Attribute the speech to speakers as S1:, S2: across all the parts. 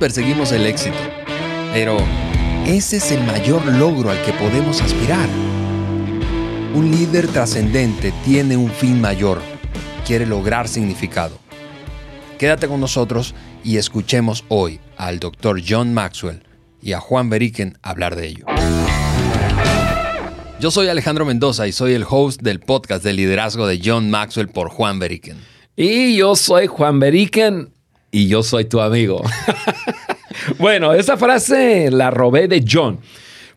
S1: perseguimos el éxito, pero ese es el mayor logro al que podemos aspirar. Un líder trascendente tiene un fin mayor, quiere lograr significado. Quédate con nosotros y escuchemos hoy al Dr. John Maxwell y a Juan Beriken hablar de ello. Yo soy Alejandro Mendoza y soy el host del podcast de liderazgo de John Maxwell por Juan Beriken.
S2: Y yo soy Juan Beriken y yo soy tu amigo. bueno, esa frase la robé de John.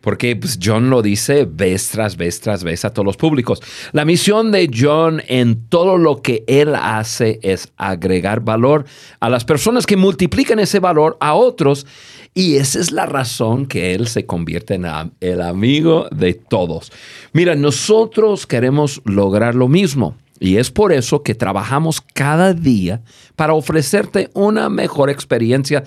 S2: Porque pues, John lo dice vez tras vez tras vez a todos los públicos. La misión de John en todo lo que él hace es agregar valor a las personas que multiplican ese valor a otros. Y esa es la razón que él se convierte en el amigo de todos. Mira, nosotros queremos lograr lo mismo. Y es por eso que trabajamos cada día para ofrecerte una mejor experiencia,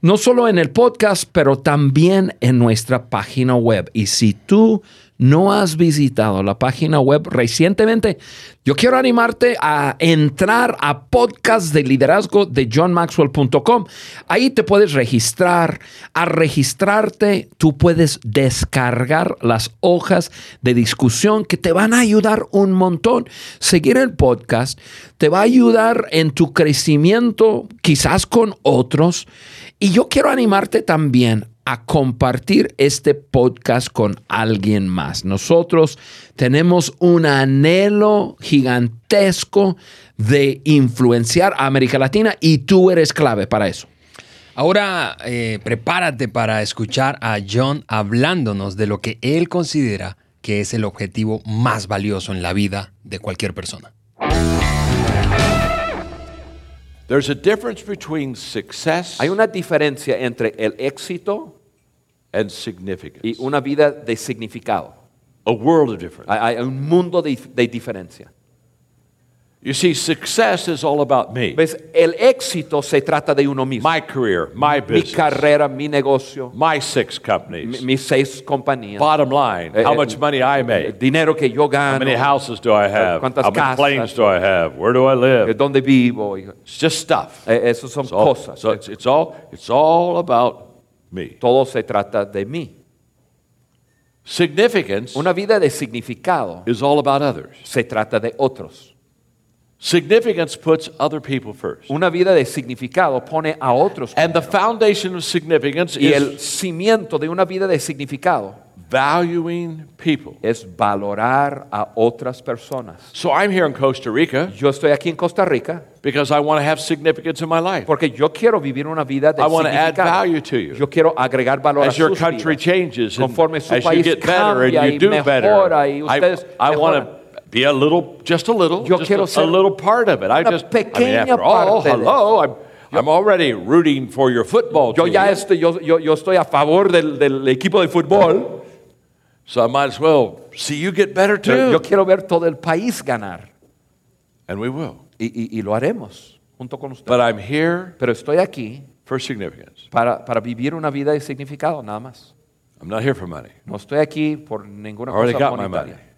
S2: no solo en el podcast, pero también en nuestra página web. Y si tú no has visitado la página web recientemente, yo quiero animarte a entrar a podcast de liderazgo de johnmaxwell.com. Ahí te puedes registrar. A registrarte, tú puedes descargar las hojas de discusión que te van a ayudar un montón. Seguir el podcast te va a ayudar en tu crecimiento, quizás con otros. Y yo quiero animarte también a compartir este podcast con alguien más. Nosotros tenemos un anhelo gigantesco de influenciar a América Latina y tú eres clave para eso.
S1: Ahora eh, prepárate para escuchar a John hablándonos de lo que él considera que es el objetivo más valioso en la vida de cualquier persona.
S3: There's a difference between success
S2: Hay una diferencia entre el éxito
S3: and significance.
S2: y una vida de significado.
S3: a world of difference.
S2: Hay, hay un mundo de, de diferencia.
S3: You see, success is all about me.
S2: ¿Ves? El éxito se trata de uno mismo.
S3: My career, my
S2: mi
S3: business,
S2: carrera, mi negocio,
S3: my six
S2: mi-
S3: companies.
S2: mis seis compañías.
S3: Bottom line,
S2: Eh,
S3: how
S2: eh,
S3: much money I
S2: el
S3: make.
S2: dinero que yo gano.
S3: How many houses do I have?
S2: cuántas
S3: How many
S2: casas,
S3: planes do I have? Where do I
S2: eh,
S3: live?
S2: dónde vivo.
S3: It's just stuff.
S2: eh, Esas son
S3: It's all,
S2: cosas.
S3: so it's, it's all it's all about me.
S2: Todo se trata de mí.
S3: Significance
S2: Una vida de significado
S3: is all about others.
S2: se trata de otros.
S3: Significance puts other people first.
S2: Una vida de significado pone a otros.
S3: And the foundation of significance
S2: Y el
S3: is
S2: cimiento de una vida de significado
S3: valuing people.
S2: es valorar a otras personas.
S3: So I'm here in Costa Rica
S2: Yo estoy aquí en Costa Rica
S3: because I want to have significance in my life.
S2: porque yo quiero vivir una vida de
S3: I want to add
S2: significado.
S3: value to you.
S2: Yo quiero agregar valor
S3: As
S2: a
S3: your
S2: sus
S3: country
S2: vidas.
S3: changes and
S2: Conforme su
S3: as you
S2: país
S3: get better
S2: cambia
S3: and
S2: y
S3: you do better,
S2: mejora y
S3: I,
S2: ustedes
S3: I want
S2: mejoran.
S3: to be a little, just a little,
S2: Yo
S3: just
S2: quiero
S3: a,
S2: ser
S3: a little part of it. I
S2: una
S3: just, I mean, after all,
S2: parte de
S3: hello, I'm, I'm already rooting for your football
S2: Yo
S3: team.
S2: ya estoy, yo, yo, yo estoy a favor del, del equipo de fútbol.
S3: So I might as well see you get better too.
S2: Yo, yo quiero ver todo el país ganar
S3: and we will.
S2: y, y- y lo haremos junto con usted.
S3: But I'm here
S2: Pero estoy aquí
S3: for significance.
S2: para, para vivir una vida de significado, nada más.
S3: I'm not here for money.
S2: No estoy aquí por ninguna
S3: I already
S2: cosa
S3: got my money.
S2: monetaria.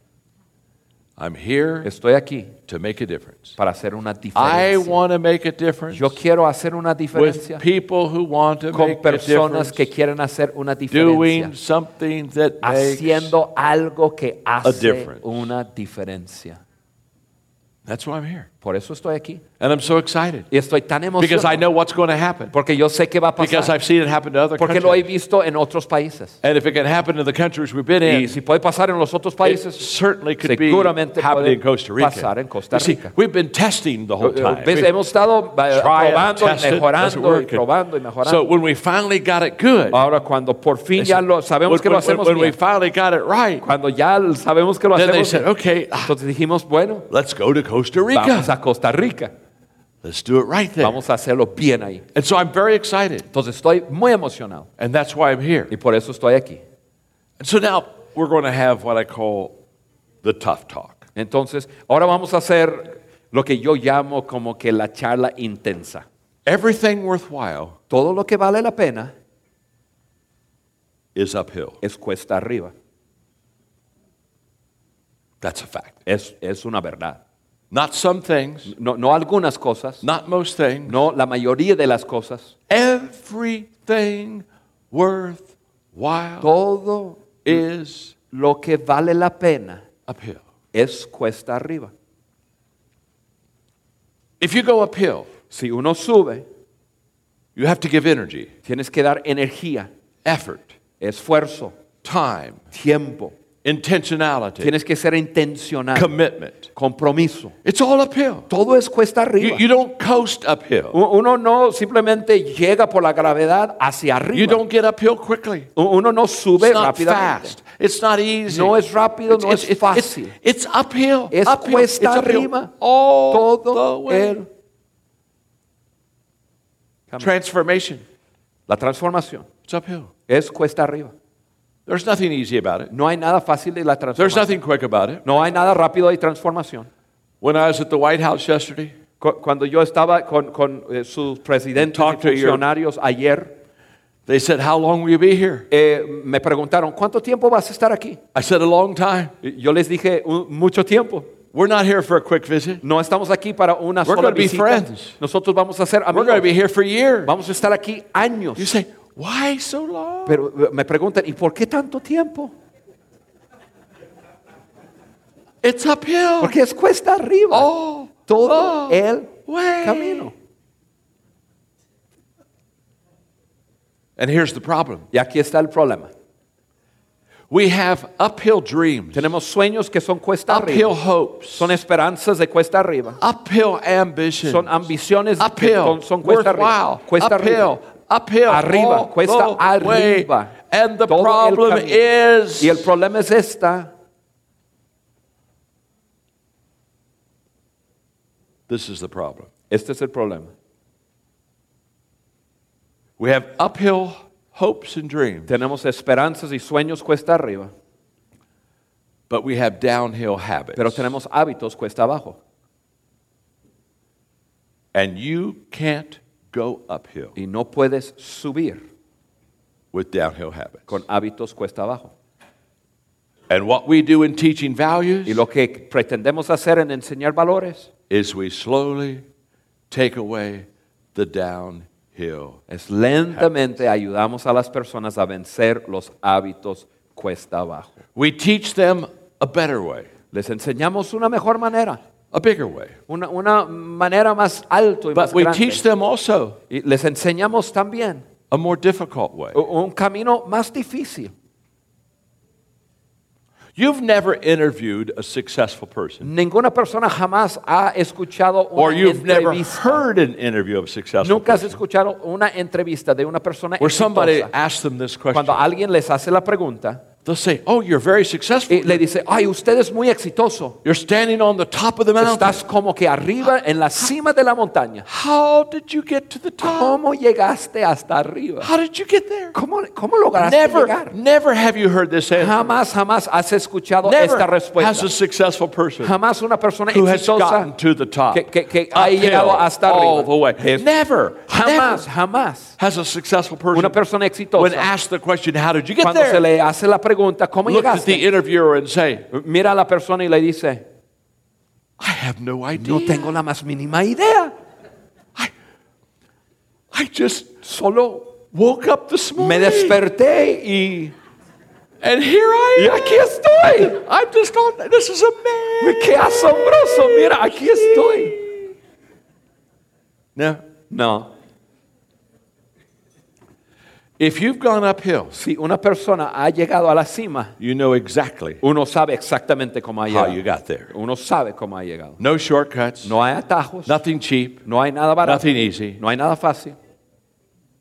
S3: I'm here
S2: Estoy aquí
S3: to make a difference.
S2: para hacer una
S3: I
S2: diferencia.
S3: want to make a difference
S2: Yo quiero hacer una
S3: with people who want to
S2: con
S3: make a
S2: personas que
S3: difference,
S2: quieren hacer una
S3: doing
S2: diferencia,
S3: something that makes.
S2: haciendo algo que hace
S3: difference.
S2: una diferencia.
S3: That's why I'm here,
S2: Por eso estoy aquí
S3: and I'm so excited
S2: y estoy tan
S3: because I
S2: emocionado
S3: know what's going to happen
S2: porque yo sé que va a
S3: because
S2: pasar
S3: I've seen it happen to other
S2: porque lo he
S3: countries.
S2: visto en otros países.
S3: And if it can happen in the countries we've been
S2: Y
S3: in,
S2: si puede pasar en los otros
S3: it
S2: países,
S3: certainly could be
S2: seguramente
S3: happening in
S2: puede
S3: Costa Rica.
S2: pasar en Costa
S3: You see,
S2: Rica.
S3: we've been testing the whole time.
S2: ¿Ves? Hemos estado eh,
S3: try it,
S2: probando
S3: test
S2: y
S3: it, doesn't
S2: mejorando y
S3: work.
S2: probando y
S3: So
S2: mejorando.
S3: when we finally got it good,
S2: Ahora cuando por fin ya lo sabemos
S3: when,
S2: que lo
S3: when-
S2: hacemos
S3: when we
S2: bien,
S3: finally got it right,
S2: cuando ya sabemos que lo
S3: then they
S2: hacemos
S3: said,
S2: bien,
S3: okay, ah,
S2: entonces dijimos, bueno,
S3: let's go to Costa
S2: vamos
S3: Rica.
S2: A Costa Rica,
S3: Let's do it right there.
S2: vamos a hacerlo bien ahí.
S3: And so I'm very excited,
S2: Entonces estoy muy emocionado
S3: and that's why I'm here.
S2: y por eso estoy aquí.
S3: And so now we're going to have what I call the tough talk.
S2: Entonces, ahora vamos a hacer lo que yo llamo como que la charla intensa.
S3: Everything worthwhile
S2: Todo lo que vale la pena
S3: is uphill.
S2: es cuesta arriba.
S3: That's a fact.
S2: Es, es una verdad.
S3: Not some things,
S2: no, no algunas cosas,
S3: not most things,
S2: no la mayoría de las cosas,
S3: everything worthwhile
S2: todo
S3: is
S2: lo que vale la pena
S3: uphill.
S2: es cuesta arriba.
S3: If you go uphill,
S2: Si uno sube,
S3: you have to give energy,
S2: tienes que dar energía,
S3: effort,
S2: esfuerzo,
S3: time,
S2: tiempo.
S3: Intentionality,
S2: Tienes que ser intencional,
S3: commitment.
S2: compromiso.
S3: It's all uphill.
S2: Todo es cuesta
S3: You,
S2: arriba.
S3: you don't coast uphill.
S2: Uno no simplemente llega por la gravedad hacia
S3: You
S2: arriba.
S3: don't get uphill quickly.
S2: Uno no sube
S3: It's not
S2: rápidamente.
S3: fast. It's not easy.
S2: No es rápido,
S3: It's-
S2: no
S3: it's-
S2: es fácil.
S3: It's, uphill.
S2: Es
S3: uphill.
S2: cuesta
S3: It's
S2: arriba.
S3: All
S2: Todo
S3: the way.
S2: el
S3: Transformation.
S2: La transformación
S3: It's uphill.
S2: es cuesta arriba.
S3: There's nothing easy about it.
S2: No hay nada fácil de la
S3: There's
S2: transformación.
S3: nothing quick about it.
S2: No hay nada rápido de transformación.
S3: When I was at the White House yesterday,
S2: Cu- Cuando yo estaba con, con eh, sus presidentes y
S3: Talk to your-
S2: funcionarios ayer,
S3: they said, How long will you be here?
S2: eh, me preguntaron, ¿cuánto tiempo vas a estar aquí?
S3: I said, A long time.
S2: Y Yo les dije, "Un- mucho tiempo.
S3: We're not here for a quick visit.
S2: No estamos aquí para una
S3: We're
S2: sola
S3: gonna be
S2: visita.
S3: friends.
S2: Nosotros vamos a ser
S3: We're going to be
S2: amigos.
S3: here for years.
S2: Vamos a estar aquí años.
S3: You say, Why so long?
S2: Pero eh, me preguntan, ¿y por qué tanto tiempo?
S3: It's uphill.
S2: Porque es cuesta arriba.
S3: Oh,
S2: todo
S3: oh,
S2: el
S3: way.
S2: camino.
S3: And here's the problem
S2: Y aquí está el problema.
S3: we have uphill dreams,
S2: Tenemos sueños que son cuesta
S3: uphill
S2: arriba.
S3: hopes,
S2: Son esperanzas de cuesta arriba.
S3: uphill ambitions,
S2: Son ambiciones que
S3: uphill,
S2: son, son cuesta
S3: worthwhile,
S2: arriba. Cuesta
S3: uphill,
S2: arriba.
S3: Uphill,
S2: Arriba,
S3: all
S2: cuesta arriba.
S3: And the
S2: Todo
S3: problem is,
S2: Y el problema es esta.
S3: this is the problem.
S2: Este es el problema.
S3: We have uphill hopes and dreams,
S2: Tenemos esperanzas y sueños cuesta arriba,
S3: but we have downhill habits.
S2: pero tenemos hábitos cuesta abajo.
S3: and you can't go uphill
S2: Y no puedes subir
S3: with downhill habits.
S2: con hábitos cuesta abajo.
S3: And what we do in teaching values
S2: Y lo que pretendemos hacer en enseñar valores
S3: is we slowly take away the downhill.
S2: es lentamente ayudamos a las personas a vencer los hábitos cuesta abajo.
S3: We teach them a better way,
S2: Les enseñamos una mejor manera,
S3: a bigger way.
S2: una, una manera más alto y más
S3: But we
S2: grande.
S3: teach them also
S2: Y les enseñamos también
S3: a more difficult way.
S2: u- un camino más difícil.
S3: You've never interviewed a successful person,
S2: Ninguna persona jamás ha escuchado
S3: or
S2: una
S3: you've never
S2: entrevista.
S3: heard an interview of a successful
S2: Nunca has
S3: person
S2: escuchado una entrevista de una persona
S3: where somebody
S2: exitosa.
S3: asks them this question.
S2: Cuando alguien les hace la pregunta
S3: They'll say, Oh, you're very successful.
S2: y le dice, ay, usted es muy exitoso.
S3: You're standing on the top of the mountain.
S2: Estás como que arriba, en la cima de la montaña.
S3: How did you get to the top?
S2: ¿Cómo llegaste hasta arriba?
S3: How did you get there?
S2: ¿Cómo, cómo lograste
S3: Never,
S2: llegar?
S3: never have you heard this answer.
S2: Jamás, jamás has escuchado
S3: Never
S2: esta
S3: has
S2: respuesta.
S3: a successful person
S2: Jamás una persona
S3: who has
S2: exitosa
S3: gotten to the top,
S2: que, que- que ha llegado hasta
S3: all
S2: arriba.
S3: the way.
S2: Es-
S3: Never,
S2: Jamás,
S3: never
S2: jamás.
S3: has a successful person
S2: Una persona
S3: when
S2: exitosa,
S3: asked the question, "How did you get
S2: cuando se
S3: there?"
S2: le hace la pregunta, ¿cómo
S3: Look at the
S2: llegaste?
S3: interviewer and say,
S2: Mira a la persona y le dice,
S3: "I have no idea.
S2: no tengo la más mínima idea.
S3: I just
S2: Solo
S3: woke up this
S2: me
S3: morning,
S2: desperté y,
S3: and here I am.
S2: aquí estoy.
S3: I'm just on. This is amazing.
S2: ¡Qué asombroso! Mira, aquí estoy.
S3: No,
S2: No,
S3: if you've gone uphill,
S2: si una persona ha llegado a la cima,
S3: you know exactly
S2: uno sabe exactamente cómo ha
S3: how
S2: llegado.
S3: you got there.
S2: Uno sabe cómo ha llegado.
S3: No shortcuts.
S2: No hay atajos,
S3: Nothing cheap.
S2: no hay nada barato,
S3: Nothing easy.
S2: no hay nada fácil,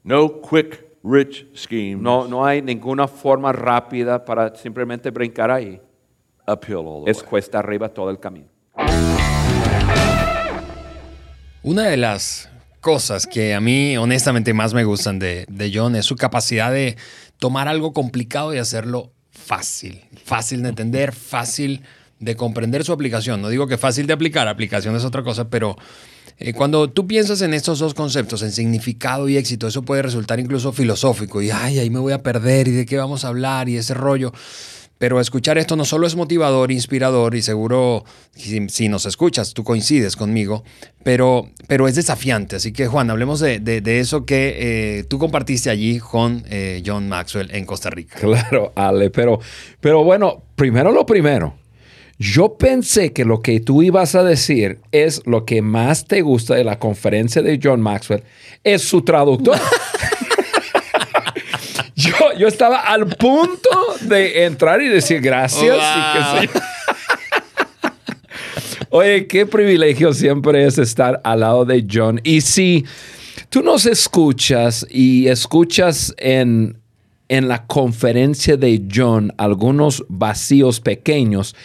S3: No quick, rich schemes.
S2: no, no hay ninguna forma rápida para simplemente brincar ahí.
S3: Uphill all the
S2: Es
S3: way.
S2: cuesta arriba todo el camino.
S4: Una de las cosas que a mí honestamente más me gustan de, de John es su capacidad de tomar algo complicado y hacerlo fácil. Fácil de entender, fácil de comprender su aplicación. No digo que fácil de aplicar, aplicación es otra cosa, pero eh, cuando tú piensas en estos dos conceptos, en significado y éxito, eso puede resultar incluso filosófico y ay, ahí me voy a perder y de qué vamos a hablar y ese rollo. Pero escuchar esto no solo es motivador, inspirador y seguro si, si nos escuchas, tú coincides conmigo, pero, pero es desafiante. Así que Juan, hablemos de, de, eso que eh, tú compartiste allí con eh, John Maxwell en Costa Rica.
S2: Claro, Ale, pero, pero bueno, primero lo primero. Yo pensé que lo que tú ibas a decir es lo que más te gusta de la conferencia de John Maxwell, es su traductor. yo, yo estaba al punto de entrar y decir gracias. Oye, qué privilegio siempre es estar al lado de John. Y si tú nos escuchas y escuchas en en la conferencia de John algunos vacíos pequeños,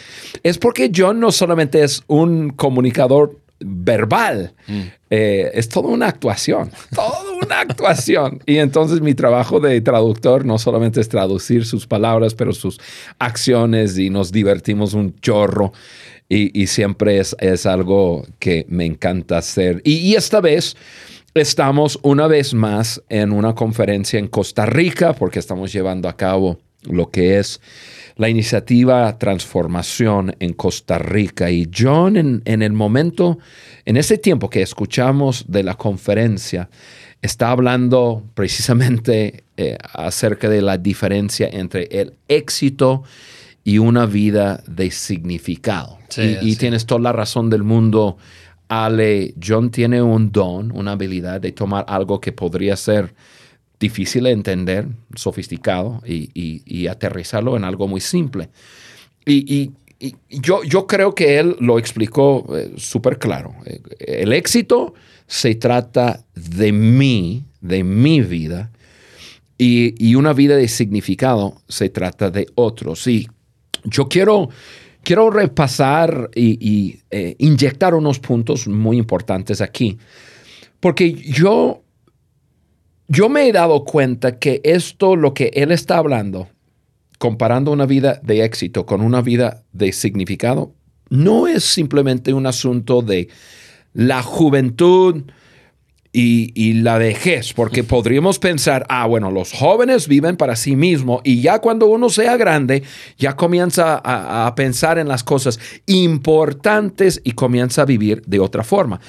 S2: es porque John no solamente es un comunicador verbal, mm. eh, es toda una actuación, toda una actuación. Y entonces mi trabajo de traductor no solamente es traducir sus palabras, pero sus acciones y nos divertimos un chorro. Y, siempre es, es, algo que me encanta hacer. y esta vez Estamos una vez más en una conferencia en Costa Rica porque estamos llevando a cabo lo que es la iniciativa Transformación en Costa Rica. Y John, en, el momento, en ese tiempo que escuchamos de la conferencia, está hablando precisamente eh, acerca de la diferencia entre el éxito y una vida de significado. y, y tienes toda la razón del mundo Ale, John tiene un don, una habilidad de tomar algo que podría ser difícil de entender, sofisticado, y, aterrizarlo en algo muy simple. Y, yo, creo que él lo explicó eh, súper claro. El éxito se trata de mí, de mi vida, y, una vida de significado se trata de otros. Y yo quiero Quiero repasar y, eh, inyectar unos puntos muy importantes aquí, porque yo, yo me he dado cuenta que esto, lo que él está hablando, comparando una vida de éxito con una vida de significado, no es simplemente un asunto de la juventud, y, la vejez, porque podríamos pensar, ah, bueno, los jóvenes viven para sí mismos y ya cuando uno sea grande, ya comienza a, pensar en las cosas importantes y comienza a vivir de otra forma.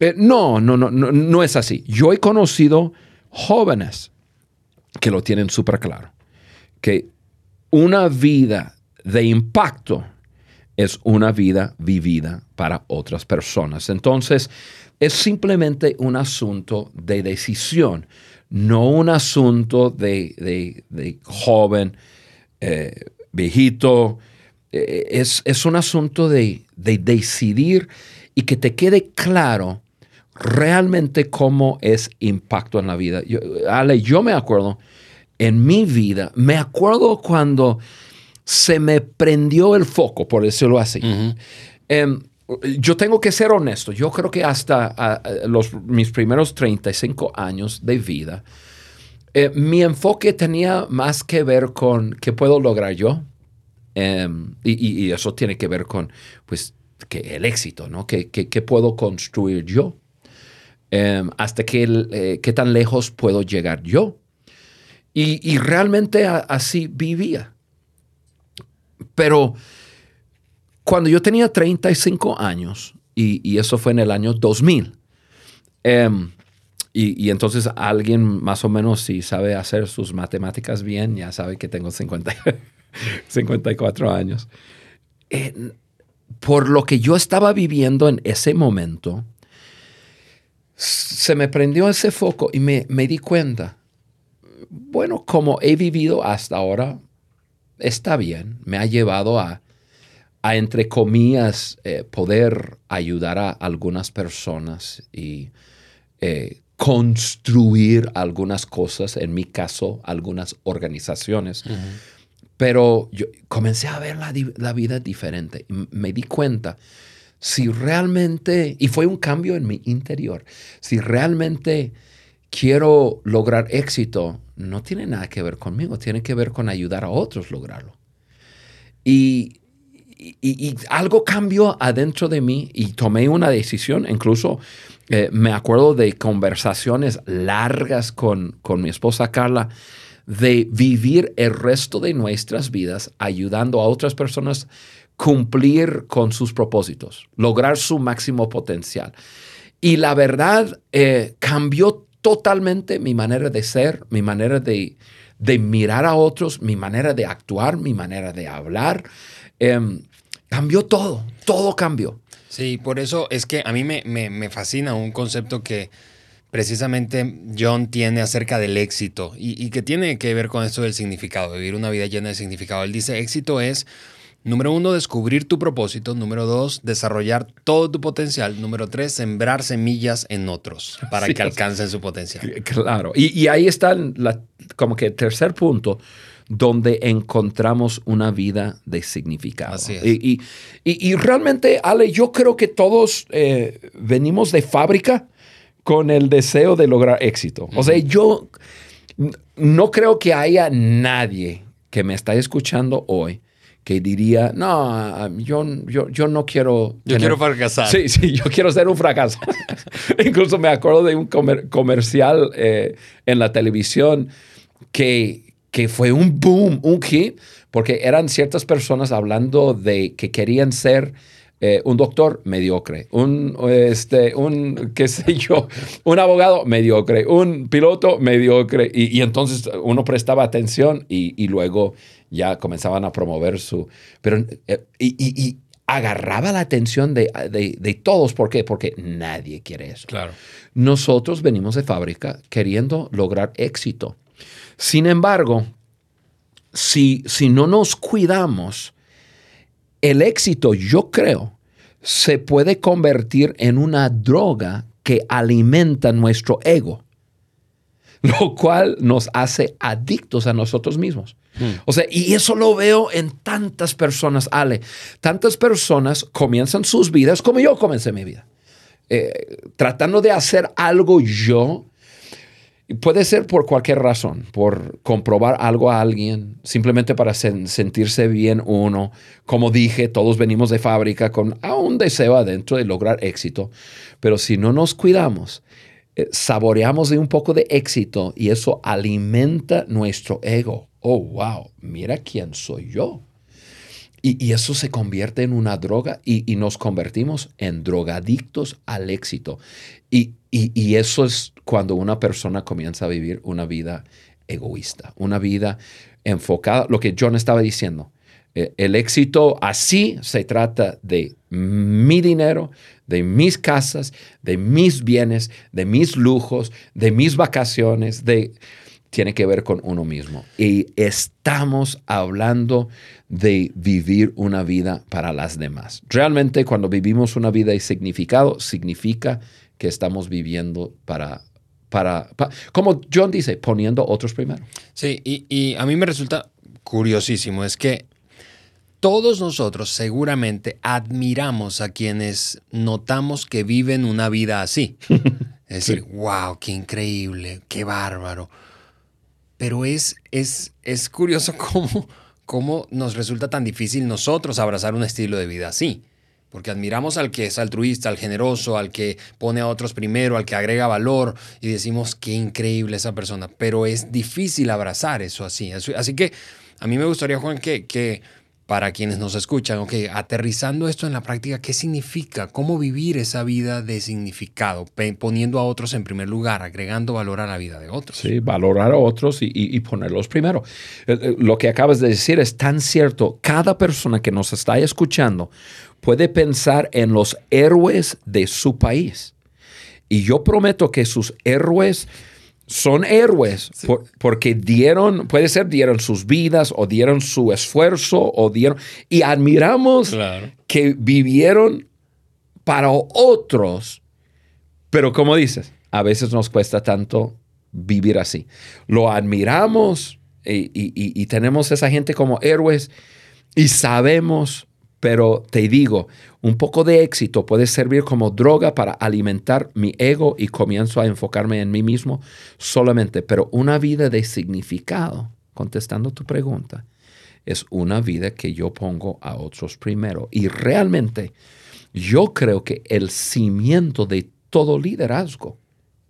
S2: Eh, no, no, no, no, no es así. Yo he conocido jóvenes que lo tienen súper claro, que una vida de impacto es una vida vivida para otras personas. Entonces, es simplemente un asunto de decisión, no un asunto de, joven, eh, viejito. Eh, es, un asunto de, decidir y que te quede claro realmente cómo es impacto en la vida. Yo, Ale, yo me acuerdo en mi vida, me acuerdo cuando se me prendió el foco, por decirlo así yo tengo que ser honesto, yo creo que hasta los, mis primeros 35 años de vida, eh, mi enfoque tenía más que ver con qué puedo lograr yo. Em, y, eso tiene que ver con, pues, que el éxito, ¿no? ¿Qué, puedo construir yo? Em, hasta qué, eh, qué tan lejos puedo llegar yo. Y, realmente así vivía. Pero cuando yo tenía 35 años, y, eso fue en el año 2000, em, y, entonces alguien más o menos si sabe hacer sus matemáticas bien, ya sabe que tengo 50, 54 años. por lo que yo estaba viviendo en ese momento, se me prendió ese foco y me, me di cuenta, bueno, como he vivido hasta ahora, está bien, me ha llevado a a, entre comillas, eh, poder ayudar a algunas personas y eh, construir algunas cosas, en mi caso, algunas organizaciones. Pero yo comencé a ver la, vida diferente. Me di cuenta, si realmente, y fue un cambio en mi interior, si realmente quiero lograr éxito, no tiene nada que ver conmigo, tiene que ver con ayudar a otros lograrlo. Y y, algo cambió adentro de mí y tomé una decisión. Incluso eh, me acuerdo de conversaciones largas con, con mi esposa Carla, de vivir el resto de nuestras vidas ayudando a otras personas cumplir con sus propósitos, lograr su máximo potencial. Y la verdad eh, cambió totalmente mi manera de ser, mi manera de, mirar a otros, mi manera de actuar, mi manera de hablar. Em, cambió todo, todo cambió.
S4: Sí, por eso es que a mí me, me, fascina un concepto que precisamente John tiene acerca del éxito y, y, que tiene que ver con esto del significado, vivir una vida llena de significado. Él dice, éxito es Número uno, descubrir tu propósito. Número dos, desarrollar todo tu potencial. Número tres, sembrar semillas en otros para que alcancen su potencial.
S2: Claro. Y, ahí está la, como que el tercer punto donde encontramos una vida de significado.
S4: Así es.
S2: Y, y, realmente, Ale, yo creo que todos eh, venimos de fábrica con el deseo de lograr éxito. O sea, yo no creo que haya nadie que me está escuchando hoy que diría, no, yo, yo, yo no quiero...
S4: Yo quiero fracasar.
S2: Sí, sí, yo quiero ser un fracaso. Incluso me acuerdo de un comercial eh, en la televisión que, que fue un boom, un hit, porque eran ciertas personas hablando de que querían ser... Eh, un doctor mediocre, un, este, un, qué sé yo, un abogado mediocre, un piloto mediocre, y, y entonces uno prestaba atención y, y luego ya comenzaban a promover su... Pero, eh, y, agarraba la atención de, todos. ¿Por qué? Porque nadie quiere eso.
S4: Claro.
S2: Nosotros venimos de fábrica queriendo lograr éxito. Sin embargo, si, si no nos cuidamos, el éxito, yo creo, se puede convertir en una droga que alimenta nuestro ego, lo cual nos hace adictos a nosotros mismos. O sea, y eso lo veo en tantas personas, Ale. Tantas personas comienzan sus vidas como yo comencé mi vida. Eh, tratando de hacer algo yo. Puede ser por cualquier razón, por comprobar algo a alguien, simplemente para sentirse bien uno. Como dije, todos venimos de fábrica con un deseo adentro de lograr éxito, pero si no nos cuidamos, eh, saboreamos de un poco de éxito y eso alimenta nuestro ego oh, wow, mira quién soy yo. Y, eso se convierte en una droga y, nos convertimos en drogadictos al éxito. Y, eso es cuando una persona comienza a vivir una vida egoísta, una vida enfocada, lo que John estaba diciendo. Eh, el éxito así se trata de mi dinero, de mis casas, de mis bienes, de mis lujos, de mis vacaciones, de tiene que ver con uno mismo. Y estamos hablando de vivir una vida para las demás. Realmente cuando vivimos una vida y significado, significa que estamos viviendo para, para, como John dice, poniendo otros primero.
S4: Sí, y, y a mí me resulta curiosísimo, es que todos nosotros seguramente admiramos a quienes notamos que viven una vida así. Es decir, wow, qué increíble, qué bárbaro pero es, es, es curioso cómo, cómo nos resulta tan difícil nosotros abrazar un estilo de vida así. Porque admiramos al que es altruista, al generoso, al que pone a otros primero, al que agrega valor y decimos qué increíble esa persona. Pero es difícil abrazar eso así. Así que a mí me gustaría, Juan, que, que para quienes nos escuchan, ok, aterrizando esto en la práctica, ¿qué significa? ¿Cómo vivir esa vida de significado? Poniendo a otros en primer lugar, agregando valor a la vida de otros.
S2: Sí, valorar a otros y, ponerlos primero. Eh, eh, lo que acabas de decir es tan cierto. Cada persona que nos está escuchando puede pensar en los héroes de su país. Y yo prometo que sus héroes son héroes porque dieron, puede ser, dieron sus vidas o dieron su esfuerzo o dieron, y admiramos que vivieron para otros, pero como dices, a veces nos cuesta tanto vivir así. Lo admiramos y, y tenemos esa gente como héroes y sabemos pero te digo, un poco de éxito puede servir como droga para alimentar mi ego y comienzo a enfocarme en mí mismo solamente. Pero una vida de significado, contestando tu pregunta, es una vida que yo pongo a otros primero. Y realmente yo creo que el cimiento de todo liderazgo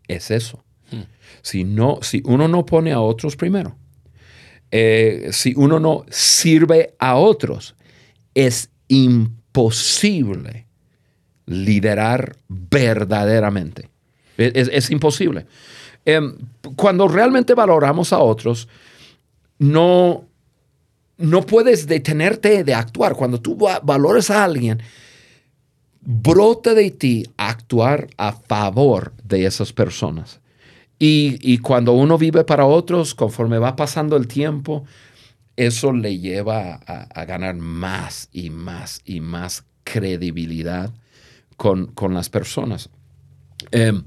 S2: es eso. Hmm. Si, no, si uno no pone a otros primero, eh, si uno no sirve a otros, es imposible liderar verdaderamente. Es, es imposible. Em, cuando realmente valoramos a otros, no, no puedes detenerte de actuar. Cuando tú valores a alguien, brota de ti actuar a favor de esas personas. Y, cuando uno vive para otros, conforme va pasando el tiempo, eso le lleva a, ganar más y más y más credibilidad con, las personas. Em,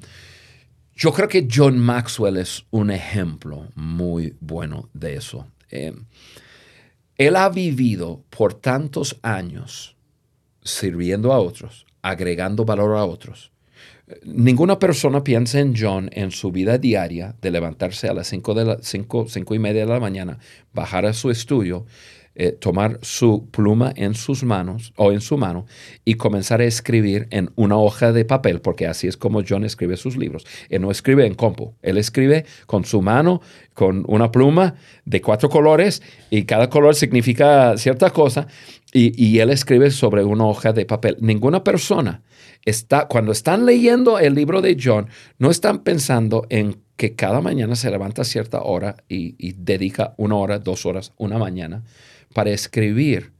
S2: yo creo que John Maxwell es un ejemplo muy bueno de eso. Em, él ha vivido por tantos años sirviendo a otros, agregando valor a otros. Ninguna persona piensa en John en su vida diaria de levantarse a las 5 de la, cinco, cinco y media de la mañana, bajar a su estudio, eh, tomar su pluma en sus manos o en su mano y comenzar a escribir en una hoja de papel, porque así es como John escribe sus libros. Él no escribe en compu, él escribe con su mano, con una pluma de cuatro colores y cada color significa cierta cosa y, y él escribe sobre una hoja de papel. Ninguna persona está, cuando están leyendo el libro de John, no están pensando en que cada mañana se levanta a cierta hora y, y dedica una hora, dos horas, una mañana para escribir,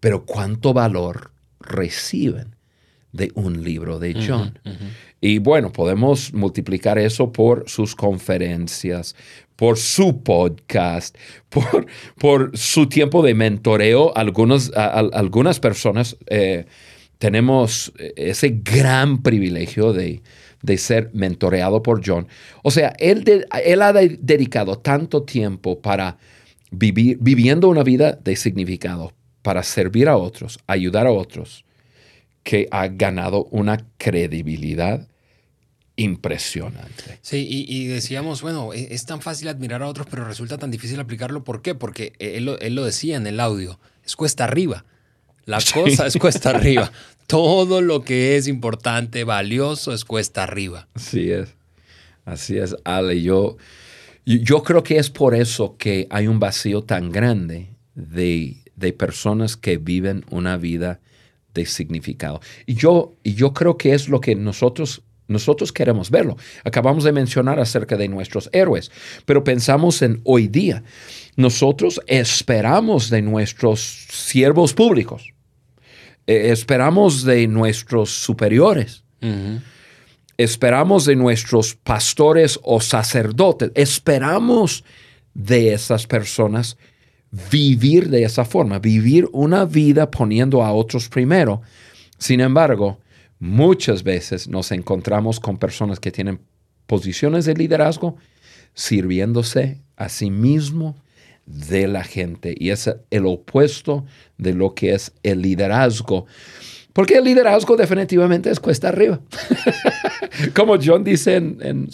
S2: pero cuánto valor reciben de un libro de John. Y bueno, podemos multiplicar eso por sus conferencias, por su podcast, por, por su tiempo de mentoreo. Algunos, algunas personas eh, tenemos ese gran privilegio de, ser mentoreado por John. O sea, él, él ha dedicado tanto tiempo para vivir, viviendo una vida de significado para servir a otros, ayudar a otros, que ha ganado una credibilidad impresionante.
S4: Sí, y, decíamos, bueno, e, es, tan fácil admirar a otros, pero resulta tan difícil aplicarlo. ¿Por qué? Porque él, lo decía en el audio, es cuesta arriba. La cosa es cuesta arriba. Todo lo que es importante, valioso, es cuesta arriba.
S2: Así es. Así es, Ale. Yo, yo creo que es por eso que hay un vacío tan grande de, personas que viven una vida de significado. Y yo, y yo creo que es lo que nosotros, nosotros queremos verlo. Acabamos de mencionar acerca de nuestros héroes, pero pensamos en hoy día. Nosotros esperamos de nuestros siervos públicos, eh, esperamos de nuestros superiores. Esperamos de nuestros pastores o sacerdotes, esperamos de esas personas vivir de esa forma, vivir una vida poniendo a otros primero. Sin embargo, muchas veces nos encontramos con personas que tienen posiciones de liderazgo sirviéndose a sí mismo de la gente. Y es el opuesto de lo que es el liderazgo. Porque el liderazgo definitivamente es cuesta arriba. Como John dice en,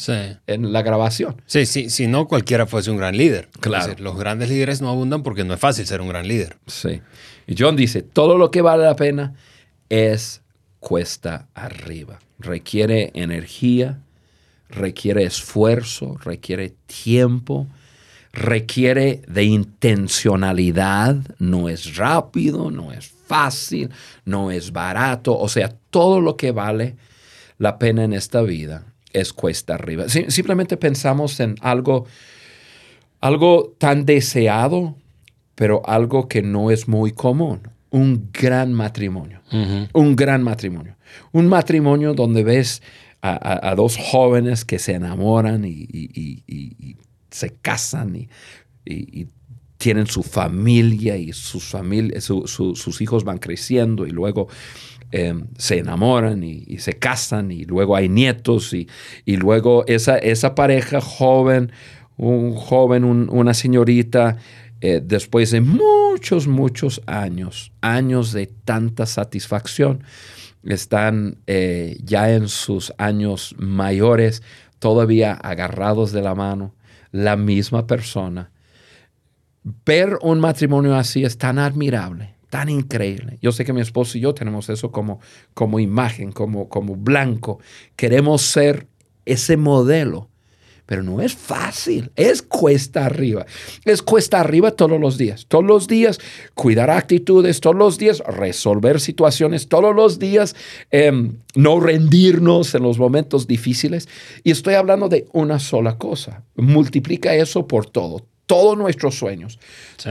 S2: en, la grabación.
S4: Sí, sí, si no cualquiera fuese un gran líder. Claro. los grandes líderes no abundan porque no es fácil ser un gran líder.
S2: Sí. Y John dice, todo lo que vale la pena es cuesta arriba. Requiere energía, requiere esfuerzo, requiere tiempo, requiere de intencionalidad, no es rápido, no es fácil, no es barato, o sea, todo lo que vale la pena en esta vida es cuesta arriba. simplemente pensamos en algo, algo tan deseado, pero algo que no es muy común. Un gran matrimonio. Un gran matrimonio. Un matrimonio donde ves a, dos jóvenes que se enamoran y, se casan y, tienen su familia y sus, sus hijos van creciendo y luego Em, se enamoran y, se casan y luego hay nietos y, luego esa, esa pareja joven, un joven, una señorita, eh, después de muchos, muchos años, años de tanta satisfacción, están eh, ya en sus años mayores, todavía agarrados de la mano, la misma persona. Ver un matrimonio así es tan admirable tan increíble. Yo sé que mi esposo y yo tenemos eso como, como imagen, como, como blanco. Queremos ser ese modelo pero no es fácil, es cuesta arriba. Es cuesta arriba todos los días, todos los días cuidar actitudes, todos los días resolver situaciones, todos los días em, no rendirnos en los momentos difíciles. Y estoy hablando de una sola cosa, multiplica eso por todo, todos nuestros sueños,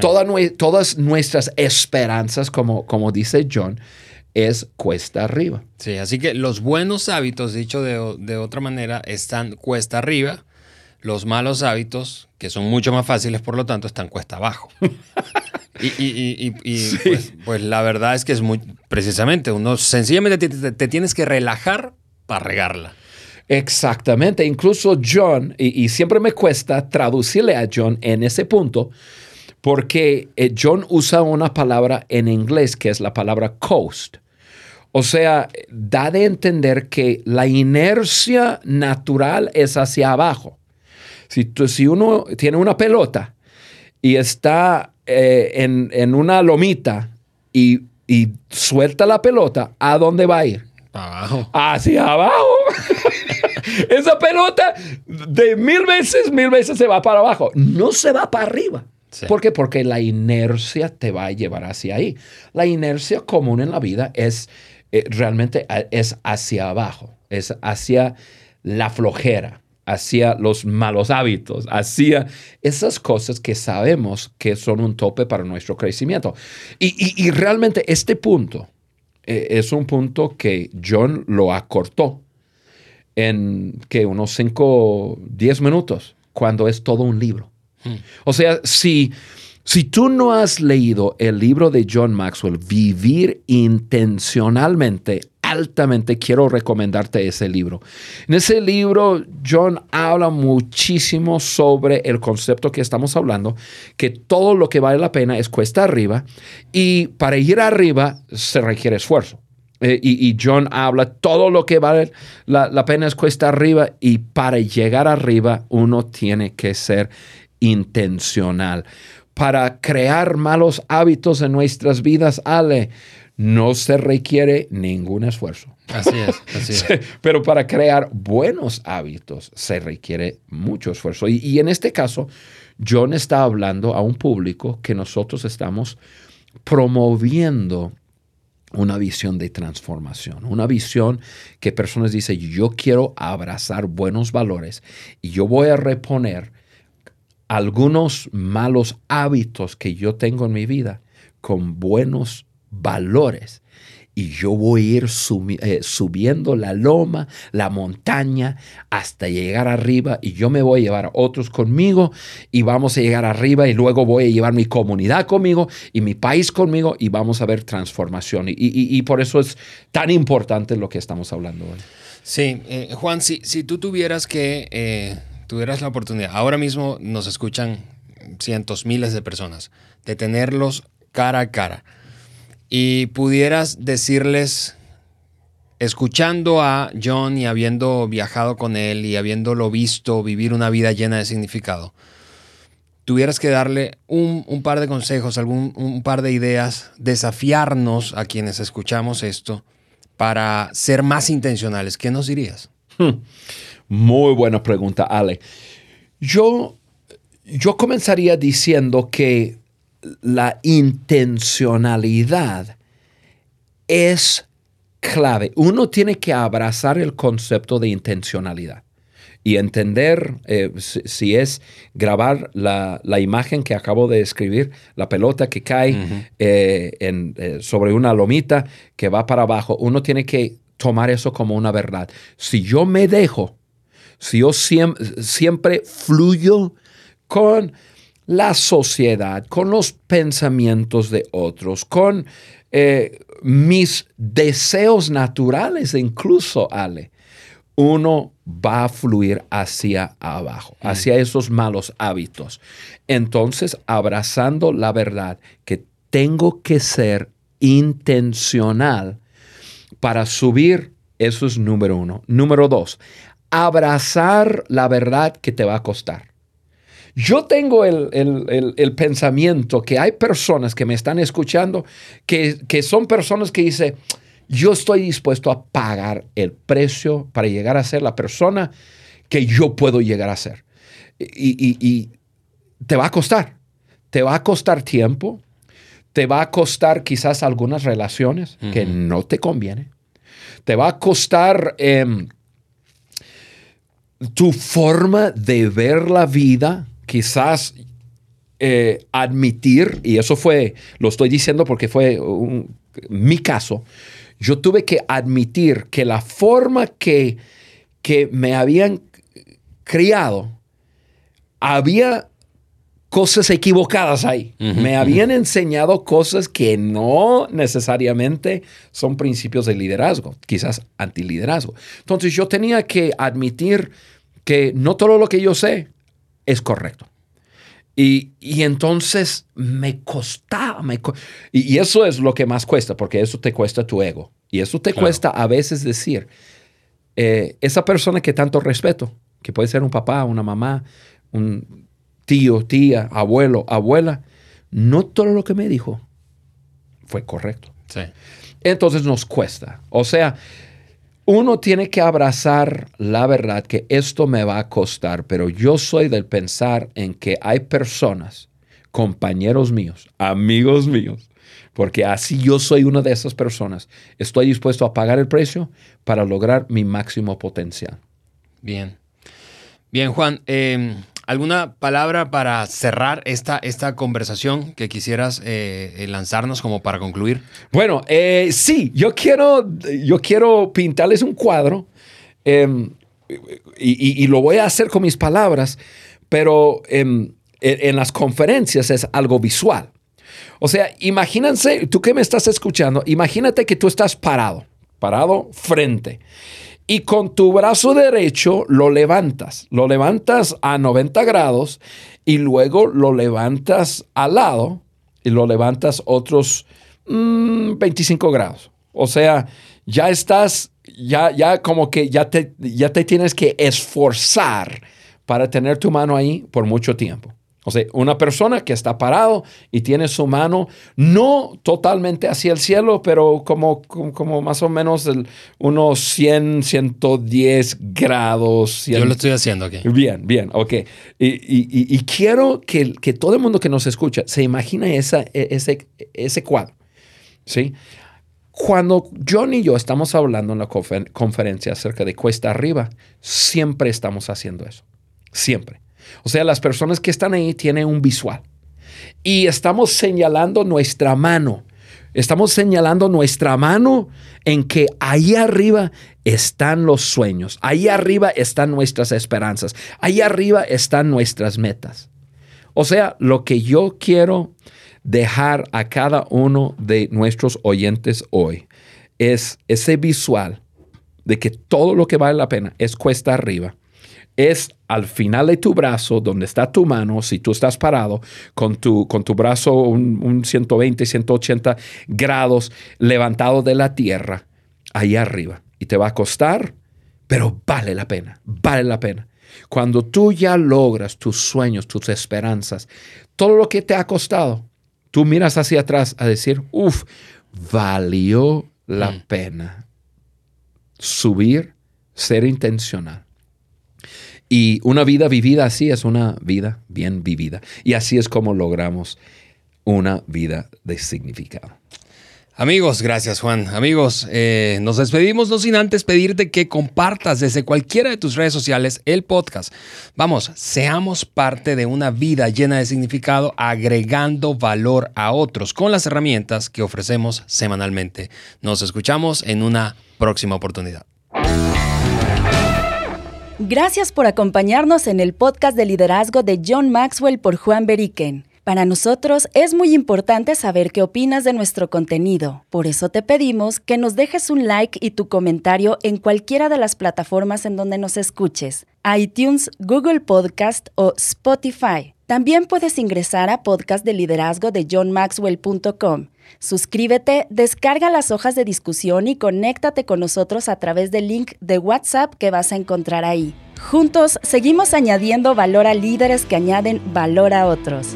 S2: todas nuestras esperanzas, como, como dice John, es cuesta arriba.
S4: Sí, así que los buenos hábitos, dicho de, otra manera, están cuesta arriba. Los malos hábitos, que son mucho más fáciles, por lo tanto, están cuesta abajo. y, pues, pues, la verdad es que es muy, precisamente, uno sencillamente te, tienes que relajar para regarla.
S2: Exactamente. Incluso John, y, siempre me cuesta traducirle a John en ese punto, porque eh, John usa una palabra en inglés que es la palabra coast. O sea, da de entender que la inercia natural es hacia abajo. Si, si uno tiene una pelota y está eh, en, una lomita y, suelta la pelota, ¿a dónde va a ir?
S4: Abajo.
S2: Hacia abajo. Esa pelota de mil veces, mil veces se va para abajo. No se va para arriba. ¿Por qué? Porque la inercia te va a llevar hacia ahí. La inercia común en la vida es eh, realmente es hacia abajo, es hacia la flojera, hacia los malos hábitos, hacia esas cosas que sabemos que son un tope para nuestro crecimiento. Y, realmente este punto eh, es un punto que John lo acortó en que unos 5, 10 minutos, cuando es todo un libro. Hmm. O sea, si si tú no has leído el libro de John Maxwell, Vivir intencionalmente, altamente quiero recomendarte ese libro. En ese libro, John habla muchísimo sobre el concepto que estamos hablando, que todo lo que vale la pena es cuesta arriba y para ir arriba se requiere esfuerzo. Eh, y, John habla, todo lo que vale la, la pena es cuesta arriba y para llegar arriba uno tiene que ser intencional para crear malos hábitos en nuestras vidas, Ale, no se requiere ningún esfuerzo.
S4: Así es, así es.
S2: Pero para crear buenos hábitos se requiere mucho esfuerzo. Y, en este caso, John está hablando a un público que nosotros estamos promoviendo una visión de transformación, una visión que personas dicen, yo quiero abrazar buenos valores y yo voy a reponer algunos malos hábitos que yo tengo en mi vida con buenos valores. Y yo voy a ir eh, subiendo la loma, la montaña, hasta llegar arriba. Y yo me voy a llevar a otros conmigo y vamos a llegar arriba. Y luego voy a llevar mi comunidad conmigo y mi país conmigo y vamos a ver transformación. Y, por eso es tan importante lo que estamos hablando hoy.
S4: Sí, eh, Juan, si, si, tú tuvieras que eh, tuvieras la oportunidad, ahora mismo nos escuchan cientos, miles de personas, de tenerlos cara a cara y pudieras decirles, escuchando a John y habiendo viajado con él y habiéndolo visto vivir una vida llena de significado, tuvieras que darle un, par de consejos, algún, un par de ideas, desafiarnos a quienes escuchamos esto para ser más intencionales, ¿qué nos dirías? Hmm.
S2: Muy buena pregunta, Ale. Yo, yo comenzaría diciendo que la intencionalidad es clave. Uno tiene que abrazar el concepto de intencionalidad y entender eh, si, es grabar la, imagen que acabo de escribir, la pelota que cae eh, eh, sobre una lomita que va para abajo. Uno tiene que tomar eso como una verdad. Si yo me dejo si yo siempre, fluyo con la sociedad, con los pensamientos de otros, con eh, mis deseos naturales, incluso, Ale, uno va a fluir hacia abajo, mm. hacia esos malos hábitos. Entonces, abrazando la verdad que tengo que ser intencional para subir, eso es número uno. Número dos, abrazar la verdad que te va a costar. Yo tengo el, pensamiento que hay personas que me están escuchando que, que son personas que dicen, yo estoy dispuesto a pagar el precio para llegar a ser la persona que yo puedo llegar a ser. y, y te va a costar. Te va a costar tiempo, te va a costar quizás algunas relaciones que no te conviene. Te va a costar em, tu forma de ver la vida, quizás eh, admitir, y eso fue, lo estoy diciendo porque fue mi caso, yo tuve que admitir que la forma que, que me habían criado había cosas equivocadas ahí. Me habían enseñado cosas que no necesariamente son principios de liderazgo, quizás antiliderazgo. Entonces yo tenía que admitir que no todo lo que yo sé es correcto. Y, entonces me costaba, y, eso es lo que más cuesta, porque eso te cuesta tu ego. Y eso te cuesta a veces decir, eh, esa persona que tanto respeto, que puede ser un papá, una mamá, un tío, tía, abuelo, abuela, no todo lo que me dijo fue correcto.
S4: Sí.
S2: Entonces nos cuesta. O sea, uno tiene que abrazar la verdad que esto me va a costar, pero yo soy del pensar en que hay personas, compañeros míos, amigos míos, porque así yo soy una de esas personas. Estoy dispuesto a pagar el precio para lograr mi máximo potencial.
S4: Bien. Bien, Juan. Eh, ¿Alguna palabra para cerrar esta, esta conversación que quisieras eh, eh, lanzarnos como para concluir?
S2: Bueno, eh, sí, yo quiero, yo quiero pintarles un cuadro em, y, lo voy a hacer con mis palabras, pero em, en las conferencias es algo visual. O sea, imagínense, tú que me estás escuchando, imagínate que tú estás parado, parado frente y con tu brazo derecho lo levantas. Lo levantas a 90 grados y luego lo levantas al lado y lo levantas otros 25 mm, grados. O sea, ya estás, ya, ya como que ya te, ya te tienes que esforzar para tener tu mano ahí por mucho tiempo. O sea, una persona que está parado y tiene su mano no totalmente hacia el cielo, pero como, como, más o menos unos 100, 110 grados.
S4: Yo lo estoy haciendo aquí.
S2: Bien, bien, ok. Y, quiero que, que, todo el mundo que nos escucha se imagine esa, e, ese, ese cuadro. ¿sí? Cuando John y yo estamos hablando en la conferencia acerca de cuesta arriba, siempre estamos haciendo eso. Siempre. O sea, las personas que están ahí tienen un visual. Y estamos señalando nuestra mano. Estamos señalando nuestra mano en que ahí arriba están los sueños, ahí arriba están nuestras esperanzas, ahí arriba están nuestras metas. O sea, lo que yo quiero dejar a cada uno de nuestros oyentes hoy es ese visual de que todo lo que vale la pena es cuesta arriba es al final de tu brazo, donde está tu mano, si tú estás parado, con tu, con tu brazo un, 120, 180 grados levantado de la tierra, ahí arriba. Y te va a costar, pero vale la pena, vale la pena. Cuando tú ya logras tus sueños, tus esperanzas, todo lo que te ha costado, tú miras hacia atrás a decir, uff, valió la mm. pena subir, ser intencional y una vida vivida así es una vida bien vivida. Y así es como logramos una vida de significado.
S4: Amigos, gracias Juan. Amigos, eh, nos despedimos no sin antes pedirte que compartas desde cualquiera de tus redes sociales el podcast. Vamos, seamos parte de una vida llena de significado, agregando valor a otros con las herramientas que ofrecemos semanalmente. Nos escuchamos en una próxima oportunidad.
S5: Gracias por acompañarnos en el podcast de liderazgo de John Maxwell por Juan Beriken. Para nosotros es muy importante saber qué opinas de nuestro contenido. Por eso te pedimos que nos dejes un like y tu comentario en cualquiera de las plataformas en donde nos escuches, iTunes, Google Podcast o Spotify. También puedes ingresar a podcast Suscríbete, descarga las hojas de discusión y conéctate con nosotros a través del link de WhatsApp que vas a encontrar ahí. Juntos seguimos añadiendo valor a líderes que añaden valor a otros.